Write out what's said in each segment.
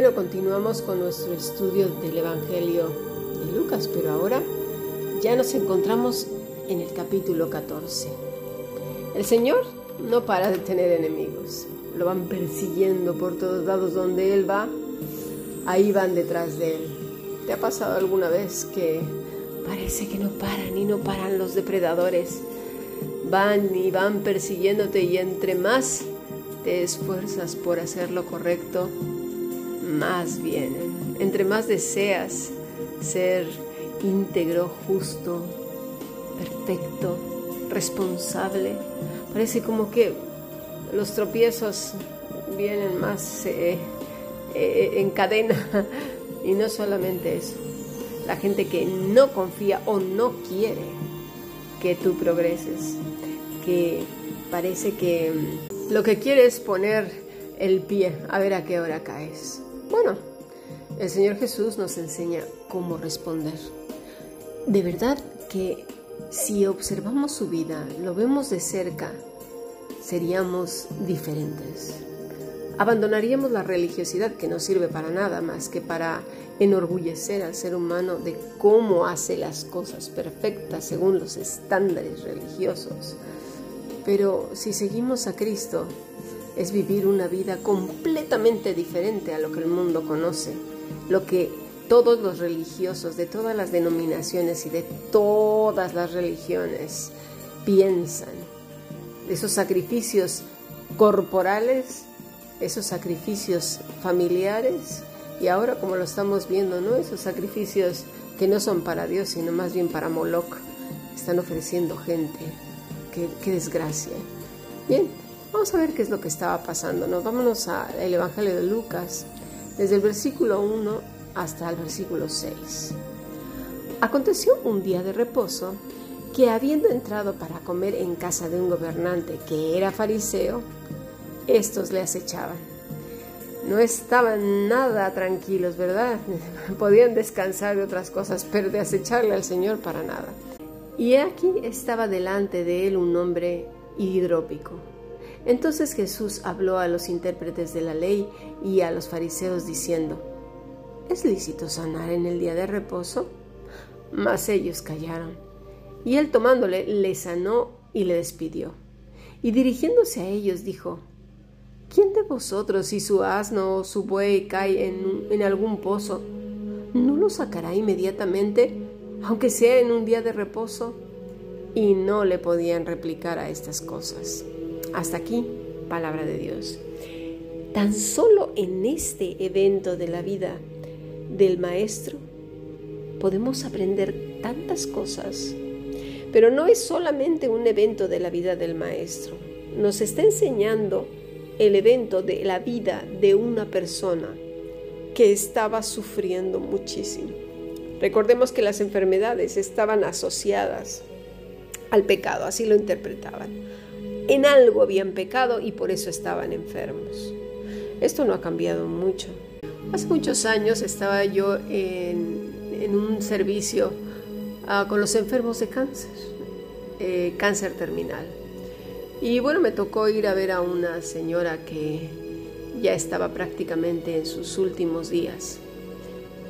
Bueno, continuamos con nuestro estudio del Evangelio de Lucas, pero ahora ya nos encontramos en el capítulo 14. El Señor no para de tener enemigos, lo van persiguiendo por todos lados donde Él va, ahí van detrás de Él. ¿Te ha pasado alguna vez que parece que no paran y no paran los depredadores? Van y van persiguiéndote y entre más te esfuerzas por hacer lo correcto, más vienen. Entre más deseas ser íntegro, justo, perfecto, responsable, parece como que los tropiezos vienen más eh, eh, en cadena. Y no solamente eso, la gente que no confía o no quiere que tú progreses, que parece que mm, lo que quiere es poner el pie a ver a qué hora caes. Bueno, el Señor Jesús nos enseña cómo responder. De verdad que si observamos su vida, lo vemos de cerca, seríamos diferentes. Abandonaríamos la religiosidad que no sirve para nada más que para enorgullecer al ser humano de cómo hace las cosas perfectas según los estándares religiosos. Pero si seguimos a Cristo, es vivir una vida completamente diferente a lo que el mundo conoce, lo que todos los religiosos de todas las denominaciones y de todas las religiones piensan. Esos sacrificios corporales, esos sacrificios familiares y ahora como lo estamos viendo, ¿no? Esos sacrificios que no son para Dios, sino más bien para Moloch, están ofreciendo gente. Qué, qué desgracia. Bien, Vamos a ver qué es lo que estaba pasando. ¿no? Vámonos al Evangelio de Lucas, desde el versículo 1 hasta el versículo 6. Aconteció un día de reposo que habiendo entrado para comer en casa de un gobernante que era fariseo, estos le acechaban. No estaban nada tranquilos, ¿verdad? Podían descansar de otras cosas, pero de acecharle al Señor para nada. Y aquí estaba delante de él un hombre hidrópico entonces Jesús habló a los intérpretes de la ley y a los fariseos diciendo, ¿es lícito sanar en el día de reposo? Mas ellos callaron. Y él tomándole, le sanó y le despidió. Y dirigiéndose a ellos dijo, ¿quién de vosotros si su asno o su buey cae en, en algún pozo, no lo sacará inmediatamente, aunque sea en un día de reposo? Y no le podían replicar a estas cosas. Hasta aquí, palabra de Dios. Tan solo en este evento de la vida del Maestro podemos aprender tantas cosas, pero no es solamente un evento de la vida del Maestro. Nos está enseñando el evento de la vida de una persona que estaba sufriendo muchísimo. Recordemos que las enfermedades estaban asociadas al pecado, así lo interpretaban en algo habían pecado y por eso estaban enfermos. Esto no ha cambiado mucho. Hace muchos años estaba yo en, un servicio ah, con los enfermos de cáncer, eh, cáncer terminal. Y bueno, me tocó ir a ver a una señora que ya estaba prácticamente en sus últimos días.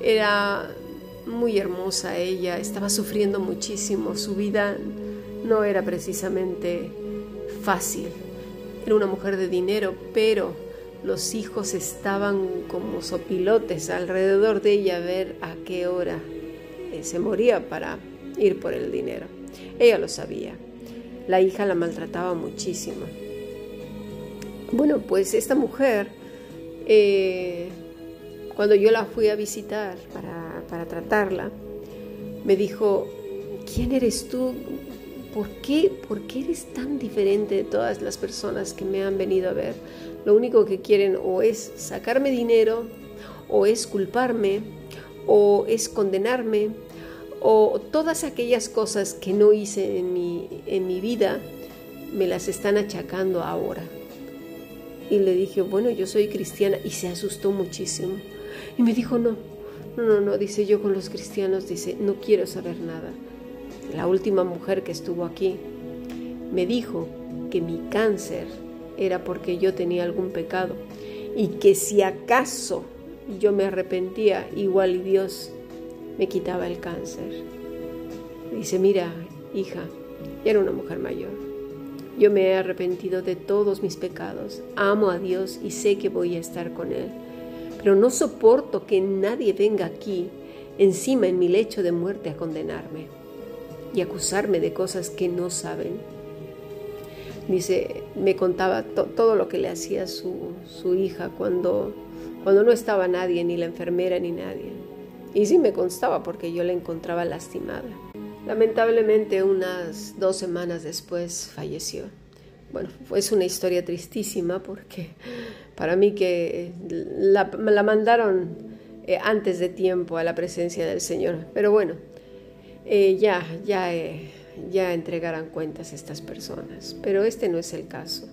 Era muy hermosa ella, estaba sufriendo muchísimo, su vida no era precisamente fácil. Era una mujer de dinero, pero los hijos estaban como sopilotes alrededor de ella a ver a qué hora eh, se moría para ir por el dinero. Ella lo sabía. La hija la maltrataba muchísimo. Bueno, pues esta mujer, eh, cuando yo la fui a visitar para, para tratarla, me dijo, ¿quién eres tú? ¿Por qué? ¿Por qué eres tan diferente de todas las personas que me han venido a ver? Lo único que quieren o es sacarme dinero, o es culparme, o es condenarme, o todas aquellas cosas que no hice en mi, en mi vida, me las están achacando ahora. Y le dije, bueno, yo soy cristiana, y se asustó muchísimo. Y me dijo, no, no, no, no, dice yo con los cristianos, dice, no quiero saber nada la última mujer que estuvo aquí, me dijo que mi cáncer era porque yo tenía algún pecado y que si acaso yo me arrepentía, igual Dios me quitaba el cáncer. Dice, mira, hija, era una mujer mayor. Yo me he arrepentido de todos mis pecados, amo a Dios y sé que voy a estar con Él. Pero no soporto que nadie venga aquí, encima en mi lecho de muerte, a condenarme y acusarme de cosas que no saben. Dice, me contaba todo lo que le hacía su, su hija cuando, cuando no estaba nadie, ni la enfermera ni nadie. Y sí me constaba porque yo la encontraba lastimada. Lamentablemente unas dos semanas después falleció. Bueno, fue una historia tristísima porque para mí que la, la mandaron eh, antes de tiempo a la presencia del Señor. Pero bueno, eh, ya, ya, eh, ya entregarán cuentas estas personas. Pero este no es el caso.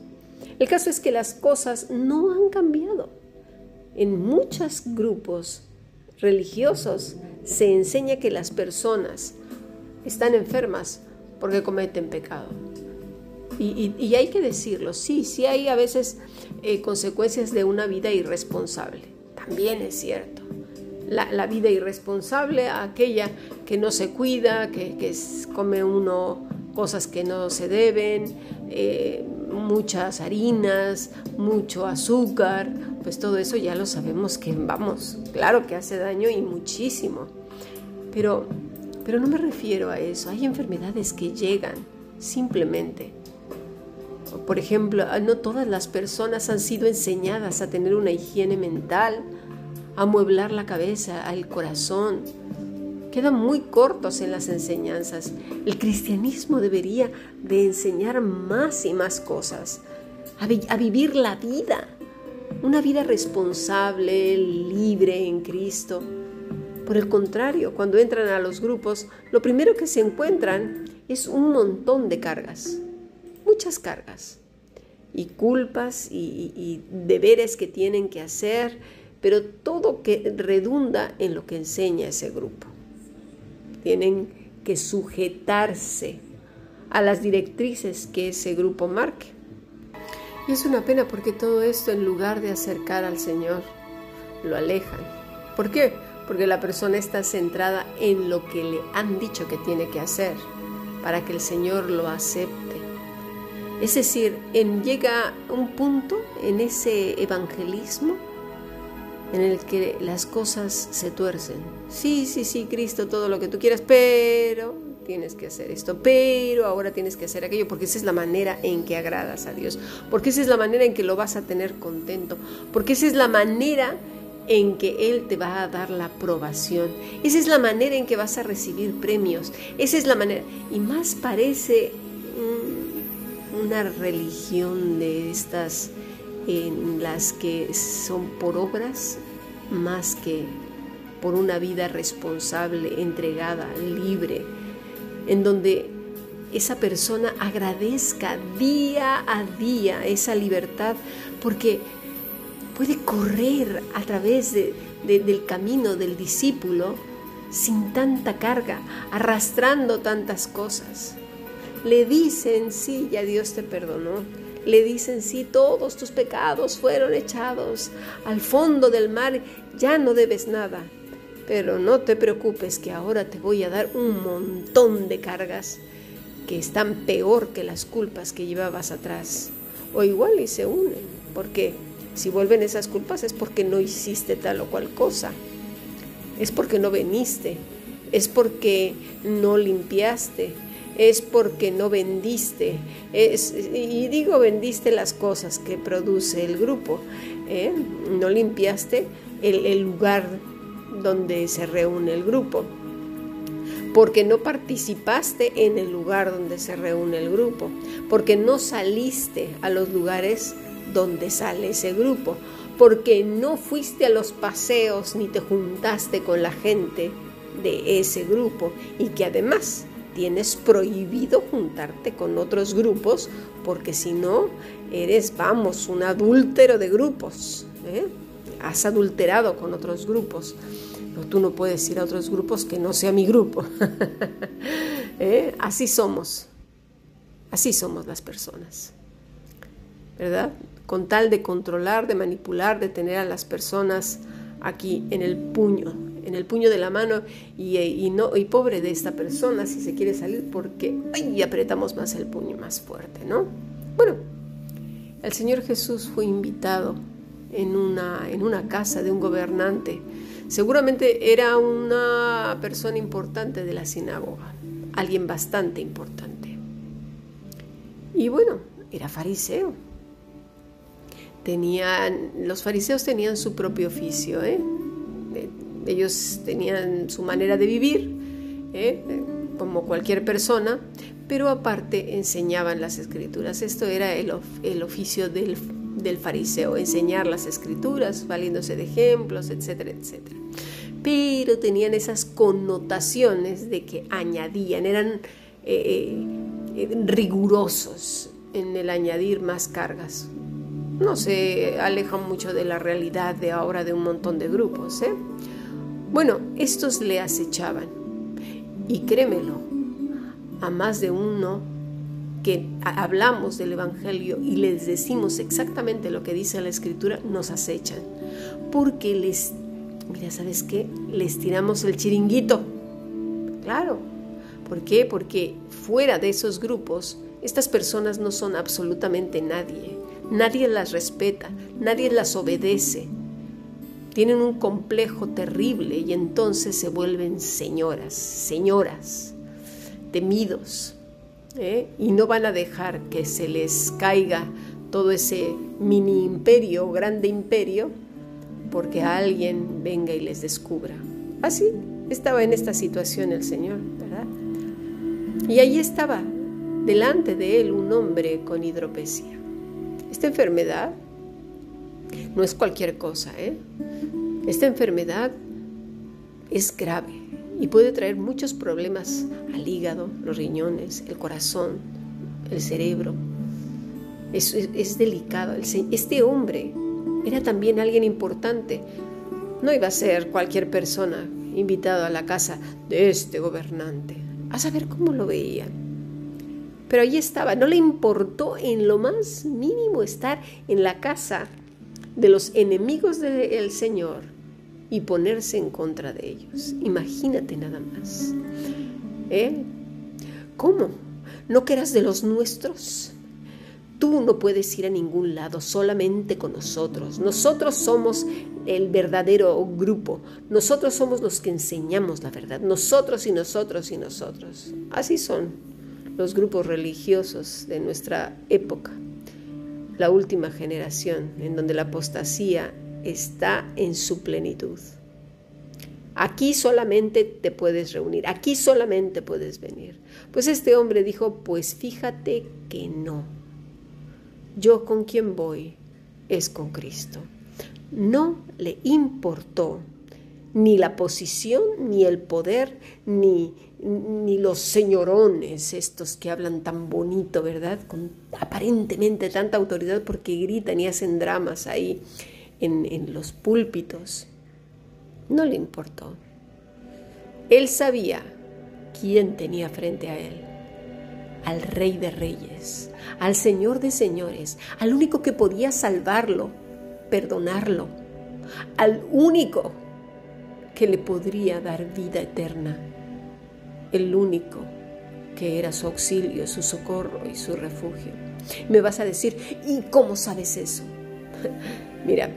El caso es que las cosas no han cambiado. En muchos grupos religiosos se enseña que las personas están enfermas porque cometen pecado. Y, hay que decirlo, sí, sí hay a veces eh, consecuencias de una vida irresponsable. También es cierto. La, vida irresponsable, aquella que no se cuida, que, come uno cosas que no se deben, eh, muchas harinas, mucho azúcar, pues todo eso ya lo sabemos que vamos, claro que hace daño y muchísimo. Pero pero no me refiero a eso. Hay enfermedades que llegan simplemente. Por ejemplo, no todas las personas han sido enseñadas a tener una higiene mental, a mueblar la cabeza, al corazón. Quedan muy cortos en las enseñanzas. El cristianismo debería de enseñar más y más cosas, a vivir la vida, una vida responsable, libre en Cristo. Por el contrario, cuando entran a los grupos, lo primero que se encuentran es un montón de cargas, muchas cargas, y culpas y, deberes que tienen que hacer, pero todo que redunda en lo que enseña ese grupo. Tienen que sujetarse a las directrices que ese grupo marque. Y es una pena porque todo esto en lugar de acercar al Señor, lo alejan. ¿Por qué? porque la persona está centrada en lo que le han dicho que tiene que hacer para que el Señor lo acepte. Es decir, en, llega un punto en ese evangelismo en el que las cosas se tuercen. Sí, sí, sí, Cristo, todo lo que tú quieras, pero tienes que hacer esto, pero ahora tienes que hacer aquello, porque esa es la manera en que agradas a Dios, porque esa es la manera en que lo vas a tener contento, porque esa es la manera en que Él te va a dar la aprobación. Esa es la manera en que vas a recibir premios. Esa es la manera. Y más parece una religión de estas en las que son por obras más que por una vida responsable, entregada, libre, en donde esa persona agradezca día a día esa libertad, porque puede correr a través del camino del discípulo sin tanta carga, arrastrando tantas cosas. Le dicen, sí, ya Dios te perdonó. Le dicen, sí, todos tus pecados fueron echados al fondo del mar, ya no debes nada. Pero no te preocupes que ahora te voy a dar un montón de cargas que están peor que las culpas que llevabas atrás. O igual y se unen, porque si vuelven esas culpas es porque no hiciste tal o cual cosa. Es porque no veniste. Es porque no limpiaste. Es porque no vendiste. y digo vendiste las cosas que produce el grupo. ¿eh? No limpiaste el lugar donde se reúne el grupo porque no participaste en el lugar donde se reúne el grupo, porque no saliste a los lugares donde sale ese grupo, porque no fuiste a los paseos ni te juntaste con la gente de ese grupo y que además tienes prohibido juntarte con otros grupos porque si no eres, vamos, un adúltero de grupos. ¿eh? Has adulterado con otros grupos. No, tú no puedes ir a otros grupos que no sea mi grupo. ¿Eh? Así somos. Así somos las personas. ¿Verdad? con tal de controlar, de manipular, de tener a las personas aquí en el puño, en el puño de la mano y, no, y pobre de esta persona si se quiere salir porque apretamos más el puño más fuerte, ¿no? Bueno, el Señor Jesús fue invitado en una, en una casa de un gobernante. Seguramente era una persona importante de la sinagoga, alguien bastante importante. Y bueno, era fariseo. Tenían, los fariseos tenían su propio oficio, ¿eh? Ellos tenían su manera de vivir, ¿eh? como cualquier persona, pero aparte enseñaban las escrituras. Esto era el, oficio del, del, fariseo, enseñar las escrituras, valiéndose de ejemplos, etcétera, etcétera. Pero tenían esas connotaciones de que añadían, eran eh, rigurosos en el añadir más cargas no se alejan mucho de la realidad de ahora de un montón de grupos. ¿eh? Bueno, estos le acechaban. Y créemelo, a más de uno que hablamos del Evangelio y les decimos exactamente lo que dice la Escritura, nos acechan. Porque les, mira, ¿sabes qué? Les tiramos el chiringuito. Claro. ¿Por qué? Porque fuera de esos grupos, estas personas no son absolutamente nadie. Nadie las respeta, nadie las obedece. Tienen un complejo terrible y entonces se vuelven señoras, señoras, temidos. ¿eh? Y no van a dejar que se les caiga todo ese mini imperio, grande imperio, porque alguien venga y les descubra. Así estaba en esta situación el Señor, ¿verdad? Y allí estaba delante de él un hombre con hidropesia. Esta enfermedad no es cualquier cosa, ¿eh? Esta enfermedad es grave y puede traer muchos problemas al hígado, los riñones, el corazón, el cerebro. Es, delicado. Este hombre era también alguien importante. No iba a ser cualquier persona invitado a la casa de este gobernante. A saber cómo lo veían. Pero allí estaba, no le importó en lo más mínimo estar en la casa de los enemigos del Señor y ponerse en contra de ellos. Imagínate nada más. ¿Eh? ¿Cómo? ¿No que eras de los nuestros? Tú no puedes ir a ningún lado, solamente con nosotros. Nosotros somos el verdadero grupo. Nosotros somos los que enseñamos la verdad. Nosotros y nosotros y nosotros. Así son los grupos religiosos de nuestra época, la última generación en donde la apostasía está en su plenitud. Aquí solamente te puedes reunir, aquí solamente puedes venir. Pues este hombre dijo, pues fíjate que no. Yo con quien voy es con Cristo. No le importó ni la posición, ni el poder, ni, ni los señorones, estos que hablan tan bonito, ¿verdad? Con aparentemente tanta autoridad porque gritan y hacen dramas ahí en, en los púlpitos. No le importó. Él sabía quién tenía frente a él. Al rey de reyes, al señor de señores, al único que podía salvarlo, perdonarlo, al único que le podría dar vida eterna el único que era su auxilio, su socorro y su refugio. Me vas a decir, ¿y cómo sabes eso? Mira,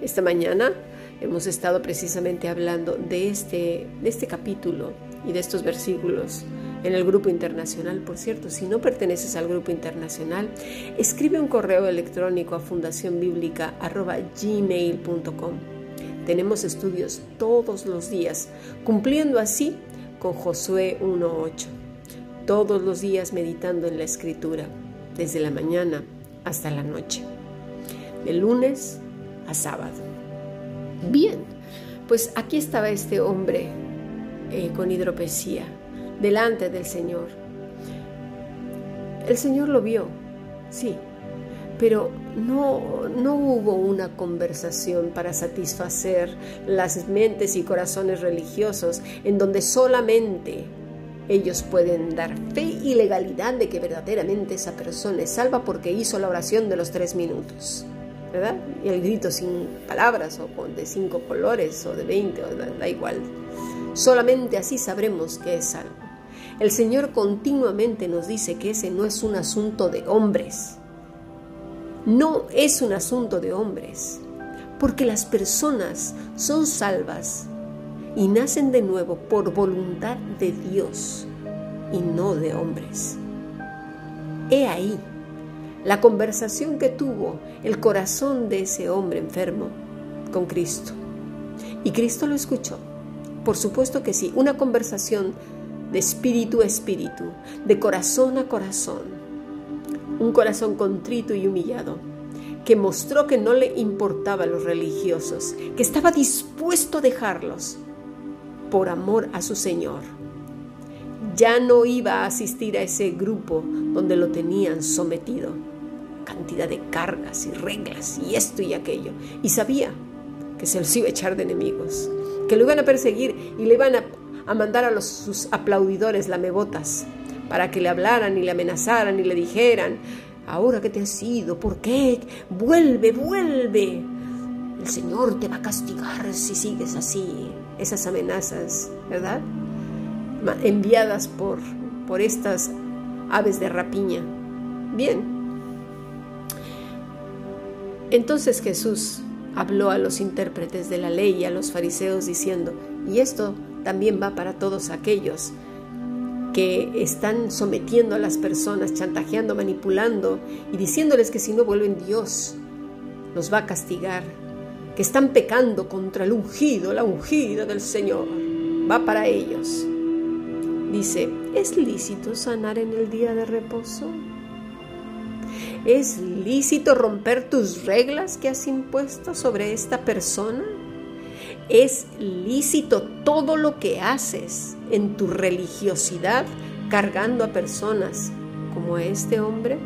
esta mañana hemos estado precisamente hablando de este, de este capítulo y de estos versículos en el grupo internacional. Por cierto, si no perteneces al grupo internacional, escribe un correo electrónico a fundacionbiblica.gmail.com. Tenemos estudios todos los días, cumpliendo así con Josué 1.8, todos los días meditando en la escritura, desde la mañana hasta la noche, de lunes a sábado. Bien, pues aquí estaba este hombre eh, con hidropesía, delante del Señor. El Señor lo vio, sí, pero no, no hubo una conversación para satisfacer las mentes y corazones religiosos en donde solamente ellos pueden dar fe y legalidad de que verdaderamente esa persona es salva porque hizo la oración de los tres minutos. ¿verdad? Y el grito sin palabras o de cinco colores o de veinte, da igual. Solamente así sabremos que es algo. El Señor continuamente nos dice que ese no es un asunto de hombres. No es un asunto de hombres, porque las personas son salvas y nacen de nuevo por voluntad de Dios y no de hombres. He ahí la conversación que tuvo el corazón de ese hombre enfermo con Cristo. Y Cristo lo escuchó. Por supuesto que sí, una conversación de espíritu a espíritu, de corazón a corazón. Un corazón contrito y humillado, que mostró que no le importaba a los religiosos, que estaba dispuesto a dejarlos por amor a su Señor. Ya no iba a asistir a ese grupo donde lo tenían sometido. Cantidad de cargas y reglas y esto y aquello. Y sabía que se los iba a echar de enemigos, que lo iban a perseguir y le iban a, mandar a los, sus aplaudidores lamebotas para que le hablaran y le amenazaran y le dijeran, ahora que te has ido, ¿por qué? Vuelve, vuelve. El Señor te va a castigar si sigues así. Esas amenazas, ¿verdad? Enviadas por, por estas aves de rapiña. Bien. Entonces Jesús habló a los intérpretes de la ley y a los fariseos diciendo, y esto también va para todos aquellos que están sometiendo a las personas, chantajeando, manipulando y diciéndoles que si no vuelven Dios los va a castigar, que están pecando contra el ungido, la ungida del Señor. Va para ellos. Dice, ¿es lícito sanar en el día de reposo? ¿Es lícito romper tus reglas que has impuesto sobre esta persona? ¿Es lícito todo lo que haces en tu religiosidad cargando a personas como este hombre?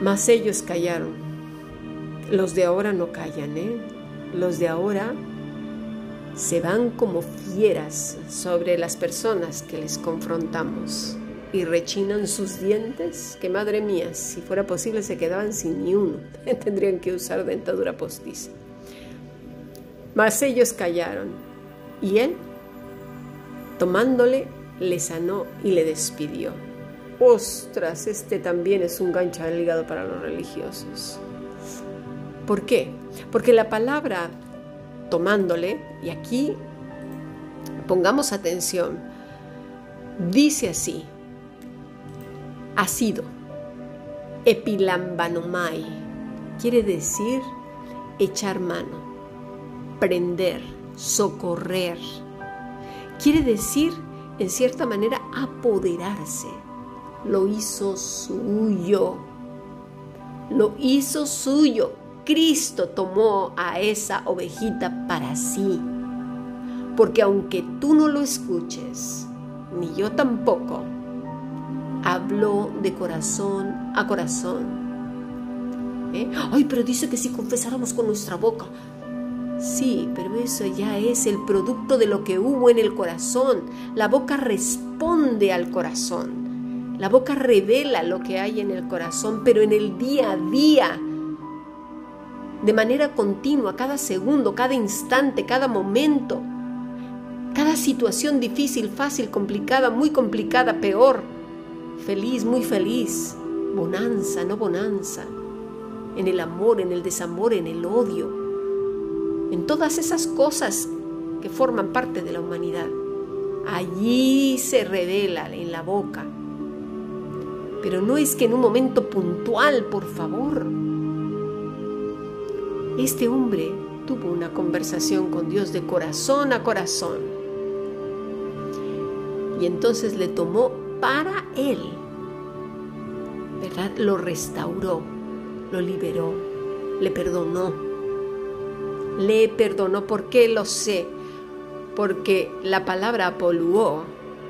Mas ellos callaron. Los de ahora no callan, ¿eh? Los de ahora se van como fieras sobre las personas que les confrontamos y rechinan sus dientes, que madre mía, si fuera posible se quedaban sin ni uno, tendrían que usar dentadura postiza. Mas ellos callaron, y él, tomándole, le sanó y le despidió. Ostras, este también es un gancho al hígado para los religiosos. ¿Por qué? Porque la palabra tomándole, y aquí pongamos atención, dice así, ha sido epilambanomai, quiere decir echar mano, prender, socorrer. Quiere decir, en cierta manera, apoderarse. Lo hizo suyo. Lo hizo suyo. Cristo tomó a esa ovejita para sí. Porque aunque tú no lo escuches, ni yo tampoco, habló de corazón a corazón. ¿Eh? Ay, pero dice que si confesáramos con nuestra boca. Sí, pero eso ya es el producto de lo que hubo en el corazón. La boca responde al corazón. La boca revela lo que hay en el corazón, pero en el día a día, de manera continua, cada segundo, cada instante, cada momento, cada situación difícil, fácil, complicada, muy complicada, peor feliz, muy feliz, bonanza, no bonanza, en el amor, en el desamor, en el odio, en todas esas cosas que forman parte de la humanidad. Allí se revela en la boca. Pero no es que en un momento puntual, por favor. Este hombre tuvo una conversación con Dios de corazón a corazón. Y entonces le tomó para él ¿verdad? Lo restauró, lo liberó, le perdonó. Le perdonó, ¿por qué lo sé? Porque la palabra apoluó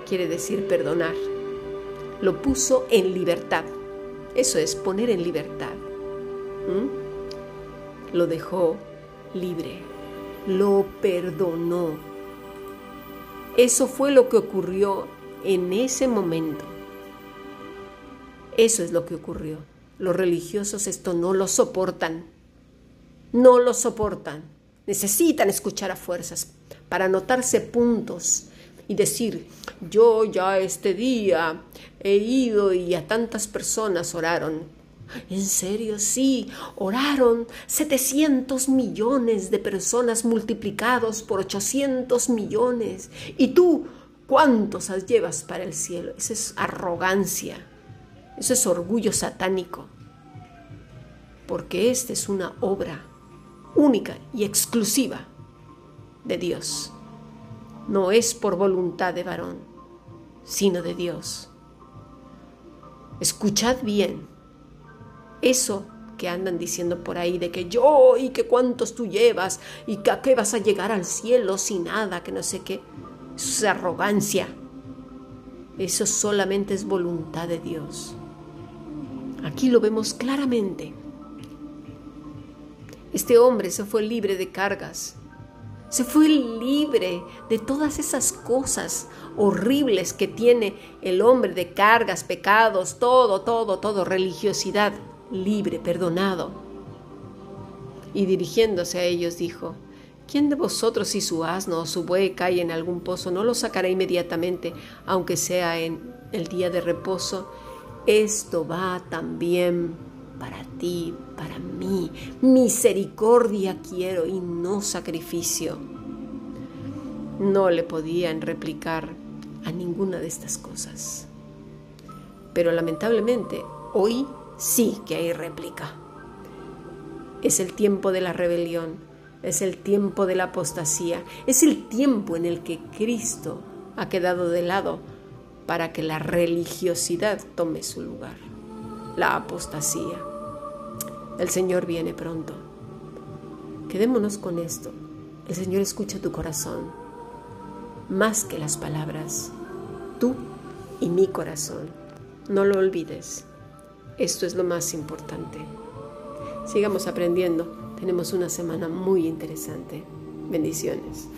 quiere decir perdonar. Lo puso en libertad. Eso es poner en libertad. ¿Mm? Lo dejó libre. Lo perdonó. Eso fue lo que ocurrió en ese momento. Eso es lo que ocurrió. Los religiosos esto no lo soportan. No lo soportan. Necesitan escuchar a fuerzas para anotarse puntos y decir, yo ya este día he ido y a tantas personas oraron. En serio, sí, oraron 700 millones de personas multiplicados por 800 millones. ¿Y tú cuántos llevas para el cielo? Esa es arrogancia, eso es orgullo satánico. Porque esta es una obra única y exclusiva de Dios no es por voluntad de varón, sino de Dios. Escuchad bien eso que andan diciendo por ahí de que yo y que cuántos tú llevas y que a qué vas a llegar al cielo sin nada, que no sé qué. Eso es arrogancia. Eso solamente es voluntad de Dios. Aquí lo vemos claramente. Este hombre se fue libre de cargas, se fue libre de todas esas cosas horribles que tiene el hombre de cargas, pecados, todo, todo, todo, religiosidad, libre, perdonado. Y dirigiéndose a ellos dijo, ¿quién de vosotros si su asno o su buey cae en algún pozo no lo sacará inmediatamente, aunque sea en el día de reposo? Esto va también para ti, para mí. Misericordia quiero y no sacrificio. No le podían replicar a ninguna de estas cosas. Pero lamentablemente hoy sí que hay réplica. Es el tiempo de la rebelión, es el tiempo de la apostasía, es el tiempo en el que Cristo ha quedado de lado para que la religiosidad tome su lugar, la apostasía. El Señor viene pronto. Quedémonos con esto. El Señor escucha tu corazón, más que las palabras. Tú y mi corazón. No lo olvides. Esto es lo más importante. Sigamos aprendiendo. Tenemos una semana muy interesante. Bendiciones.